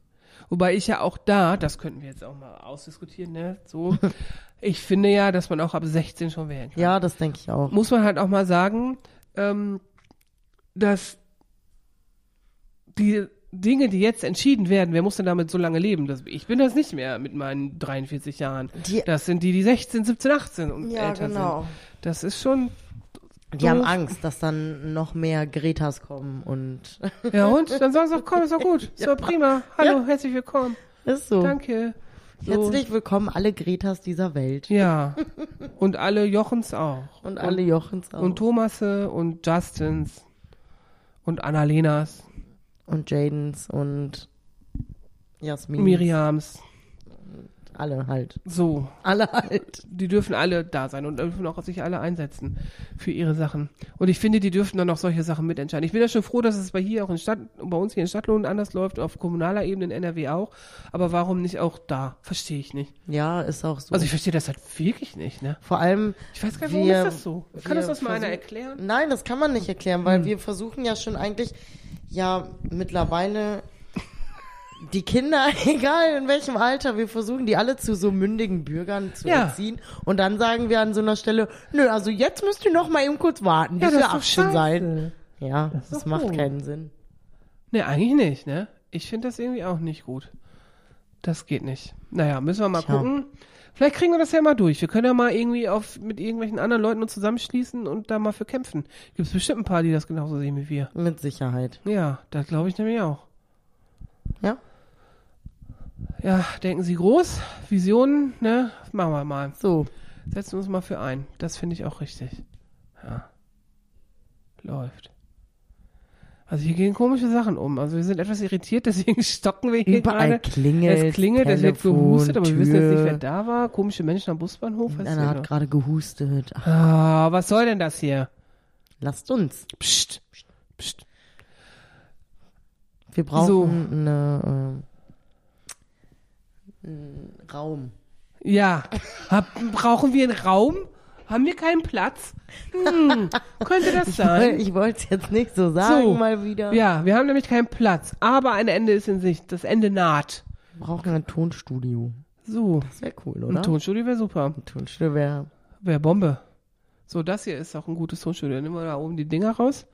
Wobei ich ja auch da, das könnten wir jetzt auch mal ausdiskutieren, ne? So. [LAUGHS] ich finde ja, dass man auch ab 16 schon wählen kann. Ja, das denke ich auch. Muss man halt auch mal sagen, ähm, dass die Dinge, die jetzt entschieden werden, wer muss denn damit so lange leben? Das, ich bin das nicht mehr mit meinen 43 Jahren. Die, Das sind die, die 16, 17, 18 und ja, älter genau. sind. Das ist schon, Die haben. Angst, dass dann noch mehr Gretas kommen und [LAUGHS] ja und? Dann sagen sie auch, komm, ist doch gut. [LAUGHS] So, prima. Hallo, herzlich willkommen. ist so. Danke. So. Herzlich willkommen alle Gretas dieser Welt. Ja. [LAUGHS] Und alle Jochens auch. Und alle Jochens auch. Und Thomasse und Justins und Annalenas, und Jadens und Jasmin. Miriams. Alle halt. So. Alle halt. Die dürfen alle da sein und dürfen auch sich alle einsetzen für ihre Sachen. Und ich finde, die dürfen dann auch solche Sachen mitentscheiden. Ich bin ja schon froh, dass es bei hier auch in Stadt, bei uns hier in Stadtlohn anders läuft, auf kommunaler Ebene in NRW auch. Aber warum nicht auch da? Verstehe ich nicht. Ja, ist auch so. Also ich verstehe das halt wirklich nicht, ne? Vor allem, Ich weiß gar nicht, warum Wir- ist das so? Kann uns das mal einer erklären? nein, das kann man nicht erklären, Hm. weil wir versuchen ja schon eigentlich, ja, mittlerweile die Kinder, [LAUGHS] egal in welchem Alter, wir versuchen die alle zu so mündigen Bürgern zu Ja. erziehen. Und dann sagen wir an so einer Stelle, nö, also jetzt müsst ihr noch mal eben kurz warten, bis das wir ist doch 18 seid. scheiße. Ja, das, doch macht doof. keinen Sinn. Ne, eigentlich nicht, ne? Ich finde das irgendwie auch nicht gut. Das geht nicht. Naja, müssen wir mal Tja. gucken. Vielleicht kriegen wir das ja mal durch. Wir können ja mal irgendwie auf, mit irgendwelchen anderen Leuten uns zusammenschließen und da mal für kämpfen. Gibt es bestimmt ein paar, die das genauso sehen wie wir. Mit Sicherheit. Ja, das glaube ich nämlich auch. Ja? Ja, denken Sie groß, Visionen, ne? Machen wir mal. So. Setzen wir uns mal für ein. Das finde ich auch richtig. Ja. Läuft. Also hier gehen komische Sachen um. Also wir sind etwas irritiert, [LAUGHS] deswegen stocken wir hier Überall gerade. klingelt. Es klingelt, es wird Telefon, gehustet, aber wir wissen jetzt nicht, Tür. wer da war. Komische Menschen am Busbahnhof. Einer hat gerade gehustet. Ach, Ah, was soll denn das hier? lasst uns. Psst. Psst. Wir brauchen So. eine, äh, einen Raum. Ja. [LAUGHS] Hab, brauchen wir einen Raum? Haben wir keinen Platz? Hm, könnte das [LAUGHS] sein? Ich wollte es jetzt nicht so sagen, So. mal wieder. Ja, wir haben nämlich keinen Platz. Aber ein Ende ist in Sicht. Das Ende naht. Wir brauchen ein Tonstudio. So. Das wäre cool, Ein oder? Tonstudio wäre super. Ein Tonstudio wäre. Wäre Bombe. So, das hier ist auch ein gutes Tonstudio. Dann nehmen wir da oben die Dinger raus,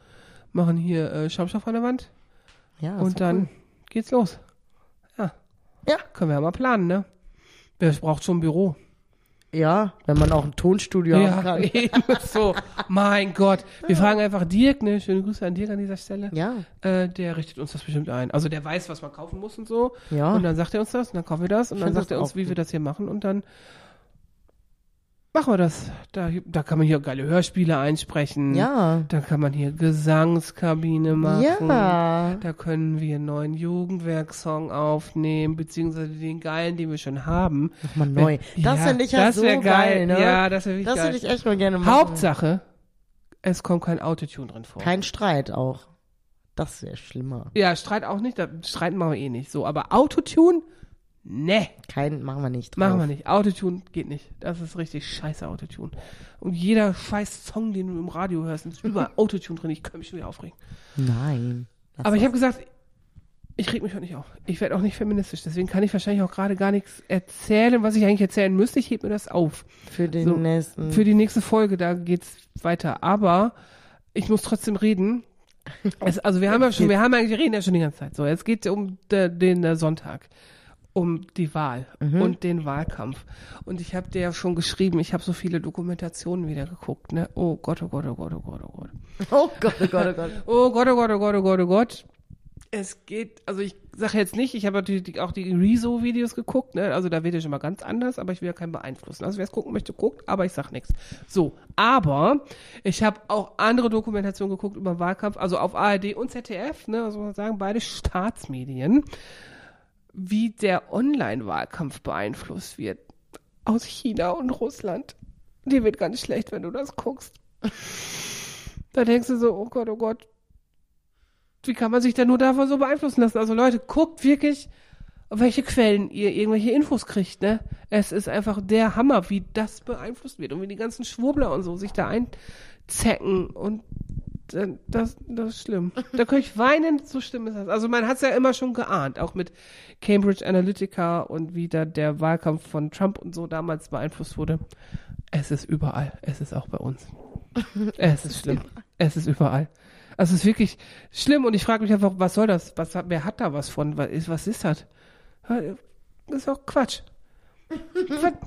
machen hier äh, Schaumstoff an der Wand Ja, das und dann Cool. geht's los. Ja. Ja. Können wir ja mal planen, ne? Wer braucht schon ein Büro? Ja, wenn man auch ein Tonstudio Ja, kann. [LAUGHS] eben so. Mein Gott. Wir fragen einfach Dirk, ne? Schöne Grüße an Dirk an dieser Stelle. Ja, Äh, der richtet uns das bestimmt ein. Also der weiß, was man kaufen muss und so. ja. Und dann sagt er uns das und dann kaufen wir das und dann sagt er uns, wie wir gut. das hier machen und dann machen wir das. Da, da kann man hier geile Hörspiele einsprechen. ja. Da kann man hier Gesangskabine machen. Ja. Da können wir einen neuen Jugendwerksong aufnehmen, beziehungsweise den geilen, den wir schon haben. Nochmal neu. Das Ja, finde ich ja das so wär geil, ne? Ja, das wäre das geil. würde ich echt mal gerne machen. Hauptsache, es kommt kein Autotune drin vor. Kein Streit auch. Das wäre schlimmer. ja, Streit auch nicht, da streiten machen wir eh nicht. So, aber Autotune? Ne, Kein, machen wir nicht. machen drauf. wir nicht. Autotune geht nicht. Das ist richtig scheiße Autotune. Und jeder scheiß Song, den du im Radio hörst, ist überall [LAUGHS] Autotune drin. Ich kann mich schon wieder aufregen. Nein. Aber ich habe gesagt, ich reg mich heute nicht auf. Ich werde auch nicht feministisch. Deswegen kann ich wahrscheinlich auch gerade gar nichts erzählen, was ich eigentlich erzählen müsste. Ich heb mir das auf. für den so, nächsten. Für die nächste Folge, da geht's weiter. Aber ich muss trotzdem reden. [LAUGHS] Es, also wir haben ja schon, wir haben eigentlich, wir reden ja schon die ganze Zeit. So, jetzt geht's um de, den äh, Sonntag. Um die Wahl und den Wahlkampf. Und ich habe dir ja schon geschrieben, ich habe so viele Dokumentationen wieder geguckt, ne? Oh Gott, oh Gott, oh Gott, oh Gott, oh Gott. oh Gott, oh Gott, oh Gott. Oh Gott, oh Gott, oh Gott, oh Gott, oh Gott. Es geht, also ich sage jetzt nicht, ich habe natürlich auch die Rezo-Videos geguckt, ne? Also da wird ja schon mal ganz anders, aber ich will ja keinen beeinflussen. Also wer es gucken möchte, guckt, aber ich sag nichts. So, aber ich habe auch andere Dokumentationen geguckt über Wahlkampf, also auf ARD und ZDF, ne? Also man sagen, beide Staatsmedien, wie der Online-Wahlkampf beeinflusst wird. Aus China und Russland. Die wird ganz schlecht, wenn du das guckst. Da denkst du so, oh Gott, oh Gott, wie kann man sich denn nur davon so beeinflussen lassen? Also Leute, guckt wirklich, welche Quellen ihr irgendwelche Infos kriegt, ne? Es ist einfach der Hammer, wie das beeinflusst wird und wie die ganzen Schwurbler und so sich da einzecken und das, das ist schlimm. Da könnte ich weinen, so schlimm ist das. Also man hat es ja immer schon geahnt, auch mit Cambridge Analytica und wie da der Wahlkampf von Trump und so damals beeinflusst wurde. Es ist überall. Es ist auch bei uns. Es ist [LAUGHS] schlimm. Es ist überall. Also es ist wirklich schlimm und ich frage mich einfach, was soll das? Was, wer hat da was von? Was ist, was ist das? Das ist auch Quatsch. [LAUGHS]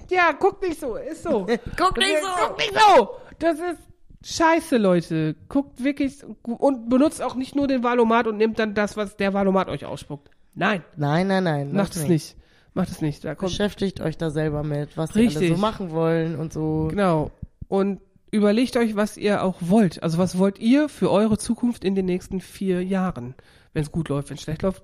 Ja, guck nicht so, ist so. Guck nicht so. Guck nicht so! Das ist scheiße, Leute. Guckt wirklich und benutzt auch nicht nur den Valomat und nimmt dann das, was der Valomat euch ausspuckt. Nein, Nein, nein, nein. macht es nicht. Macht es nicht. Da kommt Beschäftigt euch da selber mit, was ihr alle so machen wollen und so. Genau. Und überlegt euch, was ihr auch wollt. Also was wollt ihr für eure Zukunft in den nächsten vier Jahren? Wenn es gut läuft, wenn es schlecht läuft,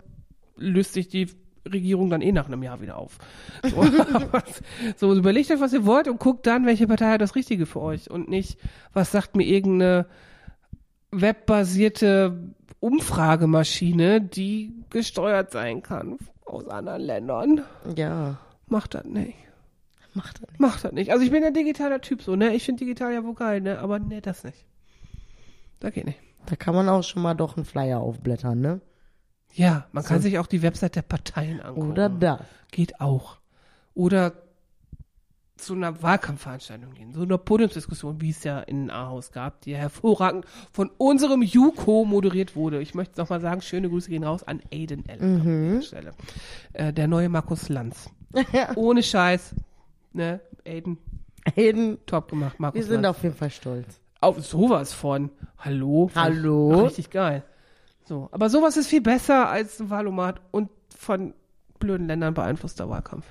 löst sich die Regierung dann eh nach einem Jahr wieder auf. So, [LAUGHS] so überlegt euch, was ihr wollt und guckt dann, welche Partei hat das Richtige für euch und nicht, was sagt mir irgendeine webbasierte Umfragemaschine, die gesteuert sein kann aus anderen Ländern. Ja, Macht das nicht. macht er nicht. Macht das nicht. Also ich bin ein digitaler Typ so, ne? Ich finde digital ja wohl geil, ne? Aber ne, das nicht. Das geht nicht. Da kann man auch schon mal doch einen Flyer aufblättern, ne? Ja, man kann So. sich auch die Website der Parteien angucken. Oder das. Geht auch. Oder zu einer Wahlkampfveranstaltung gehen, so einer Podiumsdiskussion, wie es ja in Ahaus gab, die hervorragend von unserem Juko moderiert wurde. Ich möchte nochmal sagen, schöne Grüße gehen raus an Aiden L. Mhm. an dieser Stelle. Äh, der neue Markus Lanz. [LAUGHS] Ohne Scheiß. Ne? Aiden, Hayden, top gemacht, Markus wir sind Lanz. auf jeden Fall stolz. Auf sowas von. Hallo? Hallo? Richtig geil. So. Aber sowas ist viel besser als ein Wahlomat und von blöden Ländern beeinflusster Wahlkampf.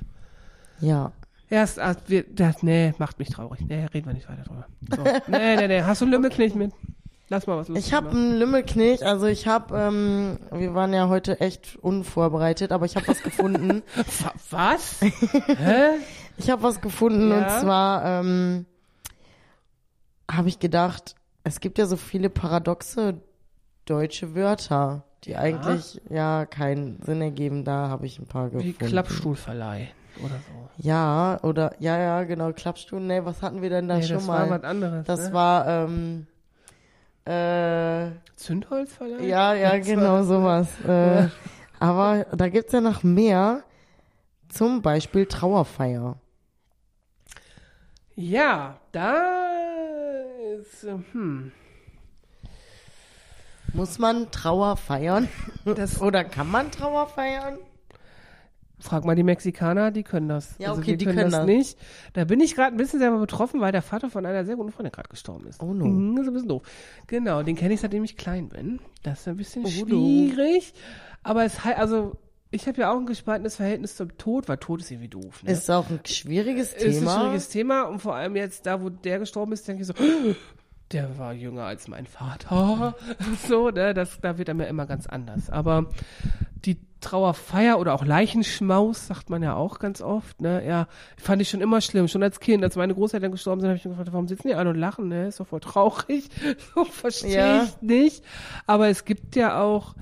Ja. Erst, ah, wir, das, nee, macht mich traurig. Nee, reden wir nicht weiter drüber. So. [LAUGHS] nee, nee, nee. Hast du einen Lümmelknecht mit? Lass mal was los. Ich habe einen Lümmelknecht, also ich habe, ähm, wir waren ja heute echt unvorbereitet, aber ich habe was gefunden. [LAUGHS] Was? Hä? [LAUGHS] Ich habe was gefunden Ja? und zwar ähm, habe ich gedacht, es gibt ja so viele paradoxe deutsche Wörter, die eigentlich ja keinen Sinn ergeben. Da habe ich ein paar Wie gefunden. Klappstuhlverleih oder so. Ja, oder ja, ja, genau, Klappstuhl. Nee, was hatten wir denn da Nee, schon das mal? war was anderes. das ne? war ähm, äh, Zündholzverleih? ja, ja, Das genau war- sowas. Äh, aber da gibt's ja noch mehr. Zum Beispiel Trauerfeier. Ja, da ist, hm. Muss man Trauer feiern? Das, [LAUGHS] Oder kann man Trauer feiern? Frag mal die Mexikaner, die können das. Ja, also okay, die können, können das, das. nicht. Da bin ich gerade ein bisschen selber betroffen, weil der Vater von einer sehr guten Freundin gerade gestorben ist. Oh no. Mhm, das ist ein bisschen doof. Genau, den kenne ich seitdem ich klein bin. Das ist ein bisschen Oh no. schwierig. Aber es halt, also ich habe ja auch ein gespaltenes Verhältnis zum Tod, weil Tod ist irgendwie doof. Ne? Ist auch ein schwieriges Thema. Ist ein schwieriges Thema und vor allem jetzt da, wo der gestorben ist, denke ich so, der war jünger als mein Vater. [LAUGHS] So, ne, das, da wird er mir immer ganz anders. Aber die Trauerfeier oder auch Leichenschmaus, sagt man ja auch ganz oft, ne, ja, fand ich schon immer schlimm. Schon als Kind, als meine Großeltern gestorben sind, habe ich mir gefragt, warum sitzen die an und lachen, ne, ist doch voll traurig. [LAUGHS] So verstehe Ja. ich nicht. Aber es gibt ja auch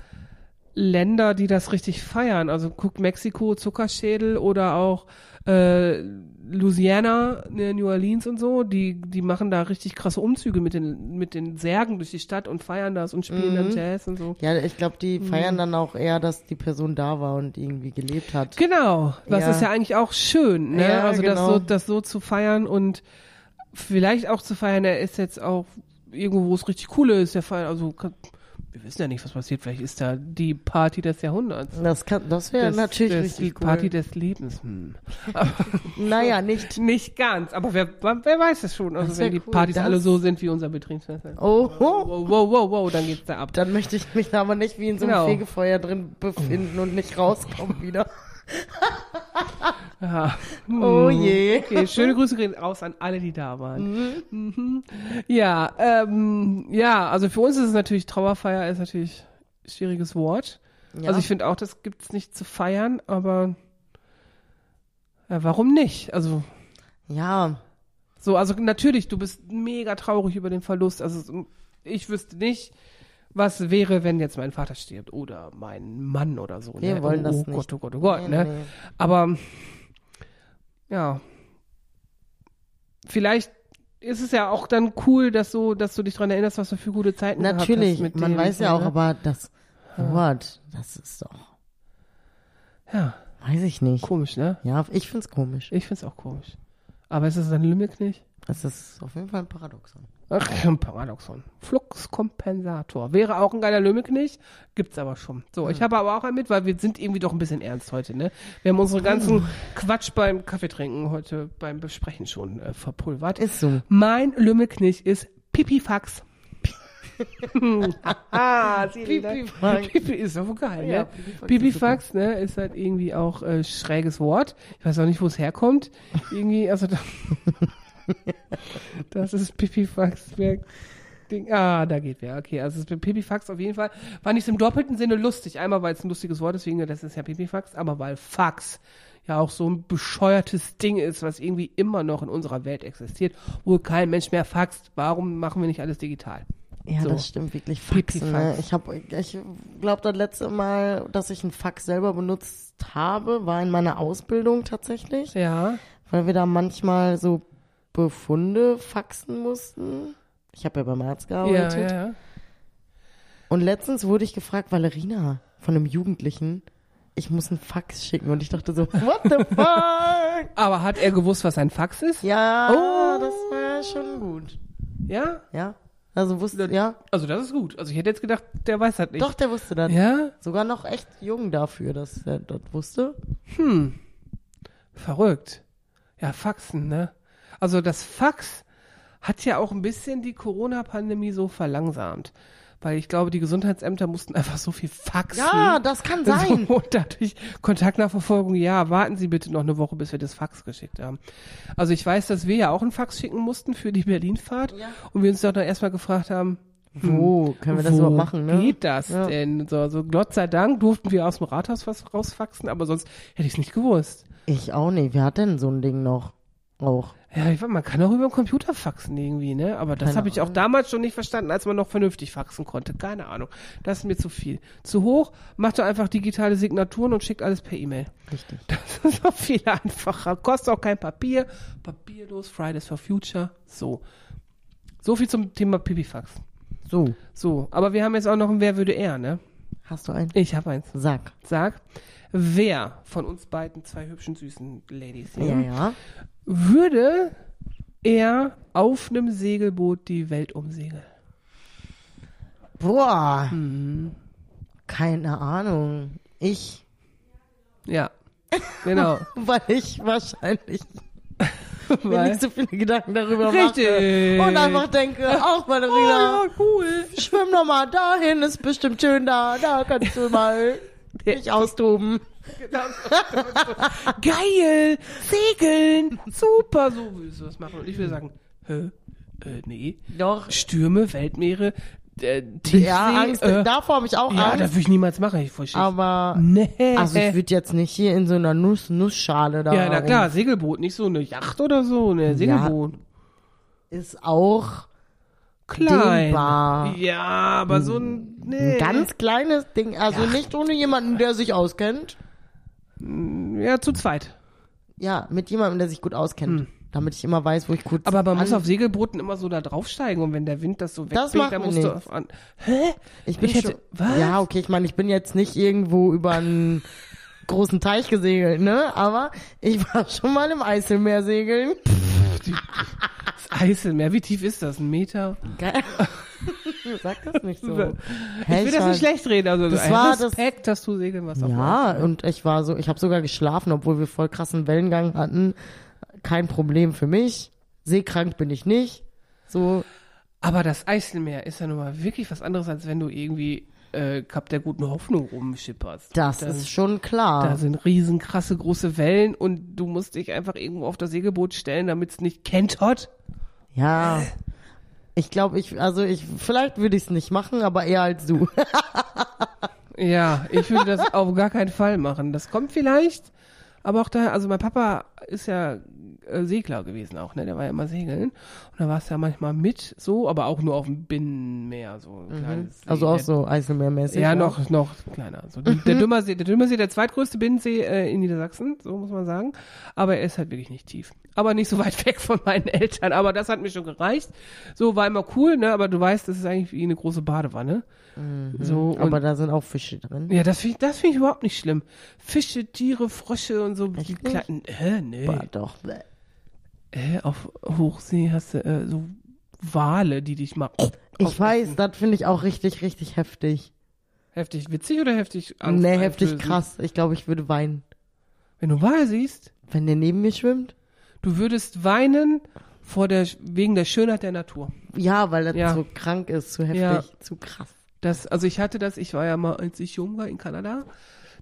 Länder, die das richtig feiern. Also guckt Mexiko, Zuckerschädel oder auch äh, Louisiana, ne, New Orleans und so, die, die machen da richtig krasse Umzüge mit den, mit den Särgen durch die Stadt und feiern das und spielen dann Jazz und so. ja, ich glaube, die Mhm. feiern dann auch eher, dass die Person da war und irgendwie gelebt hat. Genau, was Ja. ist ja eigentlich auch schön, ne? Ja, also das, genau. so, das so zu feiern und vielleicht auch zu feiern, er ist jetzt auch irgendwo, wo es richtig cool ist, der Fall, also wir wissen ja nicht, was passiert, vielleicht ist da die Party des Jahrhunderts. Das kann, das wäre natürlich das, richtig die cool. Party des Lebens. Hm. [LAUGHS] naja, nicht. [LAUGHS] Nicht ganz, aber wer, wer weiß es schon. Also wenn die cool, Partys das- alle so sind wie unser Betriebsfest. Oh, oh. Wow, wow, wow, wow, dann geht's da ab. Dann möchte ich mich da aber nicht wie in so einem Genau. Fegefeuer drin befinden und nicht rauskommen wieder. Ja. [LAUGHS] Oh Hm. je. Okay, schöne Grüße gehen raus an alle, die da waren. Mhm. Ja, ähm, ja, also für uns ist es natürlich, Trauerfeier ist natürlich ein schwieriges Wort. Ja. Also ich finde auch, das gibt's nicht zu feiern, aber ja, warum nicht? Also ja, So, also natürlich, du bist mega traurig über den Verlust. Also ich wüsste nicht, was wäre, wenn jetzt mein Vater stirbt oder mein Mann oder so. Wir ne? wollen oh, das oh nicht. Gott, oh Gott, oh Gott, Nee, ne? nee. Aber ja, vielleicht ist es ja auch dann cool, dass so, dass du dich dran erinnerst, was du für gute Zeiten natürlich, gehabt hast mit man weiß ja auch, ne? aber das Wort, das ist doch, Ja, weiß ich nicht. komisch, ne? Ja, ich find's komisch. Ich find's auch komisch. Aber ist es ein Lümmelknecht? Das ist auf jeden Fall ein Paradoxon. Ach, ein Paradoxon. Fluxkompensator. Wäre auch ein geiler Lömmelknecht, gibt's aber schon. So, ich habe aber auch einen mit, weil wir sind irgendwie doch ein bisschen ernst heute, ne? Wir haben unsere ganzen Quatsch beim Kaffeetrinken heute beim Besprechen schon äh, verpulvert. Ist so. Mein Lümmelknecht ist Pipifax. [LAUGHS] ah, Pipifax. Pipi ist doch geil, Ja, ne? Pipifax ist Pipifax, ne, ist halt irgendwie auch äh, schräges Wort. Ich weiß auch nicht, wo es herkommt. Irgendwie, also da, [LAUGHS] [LAUGHS] das ist Pipifax. Ah, da geht wer. Okay, also es ist Pipifax auf jeden Fall. War nicht im doppelten Sinne lustig. Einmal, weil es ein lustiges Wort ist, wegen das ist ja Pipifax, aber weil Fax ja auch so ein bescheuertes Ding ist, was irgendwie immer noch in unserer Welt existiert, wo kein Mensch mehr faxt. Warum machen wir nicht alles digital? Ja, So. das stimmt wirklich. Ne? Pipifax. Ich habe, ich glaube, das letzte Mal, dass ich einen Fax selber benutzt habe, war in meiner Ausbildung tatsächlich, Ja. weil wir da manchmal so Befunde faxen mussten. Ich habe ja beim Arzt Ja, gearbeitet. ja, ja. Und letztens wurde ich gefragt, Valerina, von einem Jugendlichen, ich muss einen Fax schicken. Und ich dachte so, [LAUGHS] what the fuck? Aber hat er gewusst, was ein Fax ist? ja, Oh. das war schon gut. Ja? Ja, also wusste, ja, Also das ist gut. Also ich hätte jetzt gedacht, der weiß das nicht. doch, der wusste das. Ja? Sogar noch echt jung dafür, dass er das wusste. Hm. Verrückt. Ja, Faxen, ne? Also das Fax hat ja auch ein bisschen die Corona-Pandemie so verlangsamt. Weil ich glaube, die Gesundheitsämter mussten [LAUGHS] einfach so viel faxen. Ja, das kann sein. So, und dadurch Kontaktnachverfolgung, ja, warten Sie bitte noch eine Woche, bis wir das Fax geschickt haben. Also ich weiß, dass wir ja auch einen Fax schicken mussten für die Berlinfahrt Ja. und wir uns doch dann erstmal gefragt haben, Wo können wir das überhaupt machen, ne? geht das Ja. denn? So, also Gott sei Dank durften wir aus dem Rathaus was rausfaxen, aber sonst hätte ich es nicht gewusst. Ich auch nicht. Wer hat denn so ein Ding noch? Auch. Ja, ich weiß, man kann auch über den Computer faxen irgendwie, ne? Aber das habe ich auch damals schon nicht verstanden, als man noch vernünftig faxen konnte. Keine Ahnung. Das ist mir zu viel. Zu hoch, macht doch einfach digitale Signaturen und schickt alles per E-Mail. Richtig. [LAUGHS] Das ist auch viel einfacher. Kostet auch kein Papier. Papierlos, Fridays for Future. So. So viel zum Thema Pipifax. So, So, aber wir haben jetzt auch noch ein Wer würde er, ne? Hast du einen? Ich habe eins. Sag. Sag, wer von uns beiden zwei hübschen, süßen Ladies Ja, ja. würde er auf einem Segelboot die Welt umsegeln? Boah. Mhm. Keine Ahnung. Ich. Ja. Genau. [LAUGHS] weil ich wahrscheinlich mir [LAUGHS] Weil- nicht so viele Gedanken darüber Richtig. mache. Und einfach denke, auch Oh, Malorina, ja, cool. schwimm doch mal dahin, ist bestimmt schön da, da kannst du mal dich austoben. [LAUGHS] Geil! Segeln! Super! So willst du das machen. Und ich will sagen, hä? Äh, nee. Doch. Stürme, Weltmeere, äh, Tiefsee. Ja, Angst, äh, davor habe ich auch ja, Angst. das würde ich niemals machen. Ich voll Schiss. aber, Nee. also ich würde jetzt nicht hier in so einer Nuss, Nussschale da. ja, na klar, Segelboot, nicht so eine Yacht oder so, ne, Segelboot. Ist auch Klein. dehnbar. Ja, aber so ein, nee. ein ganz kleines Ding. Also nicht ohne jemanden, der sich auskennt. ja, zu zweit. Ja, mit jemandem, der sich gut auskennt. Damit ich immer weiß, wo ich kurz. Aber man muss auf Segelbooten immer so da draufsteigen und wenn der Wind das so Das wegbringt, macht dann musst du nichts. auf an. Hä? Ich bin Ich hätte- was? Ja, okay, ich meine, ich bin jetzt nicht irgendwo über einen großen Teich gesegelt, ne? Aber ich war [LAUGHS] schon mal im Eiselmeer segeln. Das Eiselmeer, wie tief ist das? Ein Meter? Geil. [LAUGHS] Sag das nicht so. Ich will das nicht schlecht reden, also Das war das- Respekt, dass du segeln was Ja, und ich war so, ich habe sogar geschlafen, obwohl wir voll krassen Wellengang hatten. Kein Problem für mich. Seekrank bin ich nicht. So, Aber das Eiselmeer ist ja nun mal wirklich was anderes, als wenn du irgendwie äh, Kap der guten Hoffnung rumschipperst. das Dann- ist schon Da klar. sind riesen krasse große Wellen und du musst dich einfach irgendwo auf das Segelboot stellen, damit es nicht kentert. Ja. Ich glaube, ich, also ich, vielleicht würde ich es nicht machen, aber eher als du. Ja, ich würde das auf gar keinen Fall machen. Das kommt vielleicht, aber auch da, also mein Papa ist ja äh, Segler gewesen auch, ne? Der war ja immer segeln. Und da war es ja manchmal mit so, aber auch nur auf dem Binnenmeer, so ein kleines See. Also auch so Eiselmeermäßig. Ja, noch, noch kleiner. So, die, der [LAUGHS] Dümmersee, der Dümmersee, der zweitgrößte Binnensee äh, in Niedersachsen, so muss man sagen. Aber er ist halt wirklich nicht tief. Aber nicht so [LAUGHS] weit weg von meinen Eltern. Aber das hat mir schon gereicht. So war immer cool, ne? Aber du weißt, das ist eigentlich wie eine große Badewanne. So, und, Aber da sind auch Fische drin. ja, das finde ich, das finde ich überhaupt nicht schlimm. Fische, Tiere, Frösche und so, die nicht? kleinen, äh, nee. Boah, doch. Äh, auf Hochsee hast du äh, so Wale, die dich mal Ich weiß, das finde ich auch richtig, richtig heftig. Heftig witzig oder heftig Angst nee, heftig krass. Ich glaube, ich würde weinen. Wenn du Wal siehst, Wenn der neben mir schwimmt? Du würdest weinen vor der, wegen der Schönheit der Natur. Ja, weil das Ja. so krank ist, zu heftig, Ja. zu krass. Das, also ich hatte das, ich war ja mal, als ich jung war in Kanada,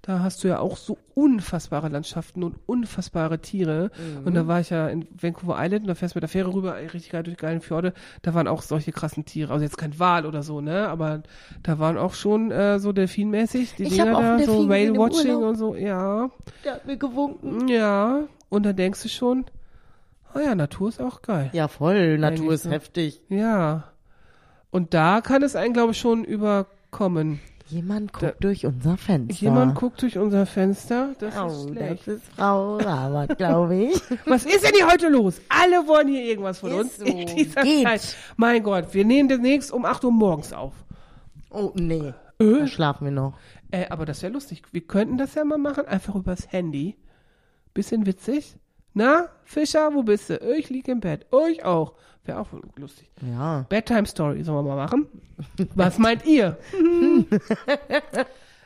da hast du ja auch so unfassbare Landschaften und unfassbare Tiere. Und da war ich ja in Vancouver Island und da fährst du mit der Fähre rüber, richtig geil durch die geilen Fjorde. Da waren auch solche krassen Tiere. Also jetzt kein Wal oder so, ne? Aber da waren auch schon äh, so delfinmäßig, die Ich Dinger da, so Whale Watching und so, ja. Der hat mir gewunken. Ja. Und da denkst du schon, oh ja, Natur ist auch geil. Ja, voll. Natur Eigentlich ist so. heftig. Ja. Und da kann es einen, glaube ich, schon überkommen. Jemand guckt Da- durch unser Fenster. Jemand guckt durch unser Fenster. Das ist Oh, schlecht. das ist Frau Rabat, glaube ich. [LAUGHS] Was ist denn hier heute los? Alle wollen hier irgendwas von Ist uns so. in dieser Geht. Zeit. Mein Gott, wir nehmen demnächst um 8 Uhr morgens auf. Oh, nee. Äh? Da schlafen wir noch. Äh, aber das wäre lustig. Wir könnten das ja mal machen, einfach übers Handy. Bisschen witzig. Na, Fischer, wo bist du? Ich liege im Bett. Ich auch. Wäre auch lustig. Ja. Bedtime Story sollen wir mal machen? Was meint ihr? [LAUGHS]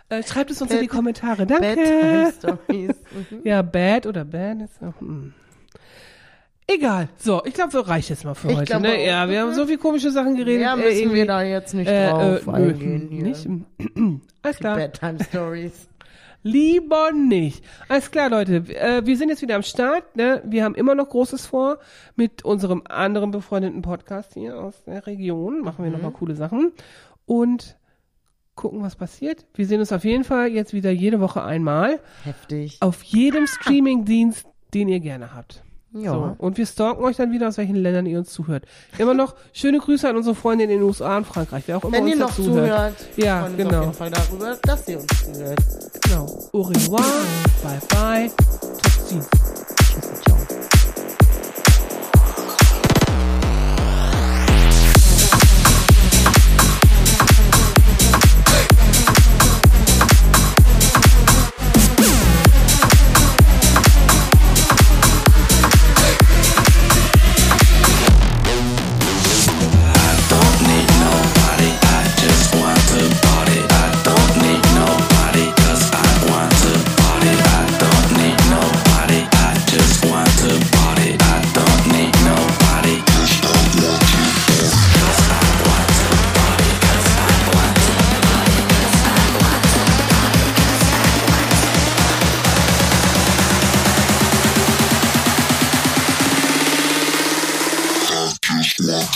äh, schreibt es uns in die Kommentare. Danke. Bedtime Stories. Mhm. Ja, Bad oder Bad ist auch, hm. Egal. So, ich glaube, so reicht jetzt mal für Ich heute. glaube Ne? Ja, wir haben so viel komische Sachen geredet. Ja, äh, müssen irgendwie- wir da jetzt nicht äh, drauf äh, eingehen nö, hier. Nicht? [CLEARS THROAT] Alles klar. Bedtime Stories. Lieber nicht. Alles klar, Leute. Äh, wir sind jetzt wieder am Start. Ne? Wir haben immer noch Großes vor mit unserem anderen befreundeten Podcast hier aus der Region. Machen wir nochmal coole Sachen. Und gucken, was passiert. Wir sehen uns auf jeden Fall jetzt wieder jede Woche einmal. Heftig. Auf jedem Streamingdienst, den ihr gerne habt. Ja. So, und wir stalken euch dann wieder, aus welchen Ländern ihr uns zuhört. Immer noch schöne Grüße an unsere Freunde in den USA und Frankreich, wer auch immer Wenn uns ihr noch zuhört, hört. Ja, genau. auf jeden Fall darüber, dass ihr uns zuhört. Genau. Au revoir, bye bye, ciao.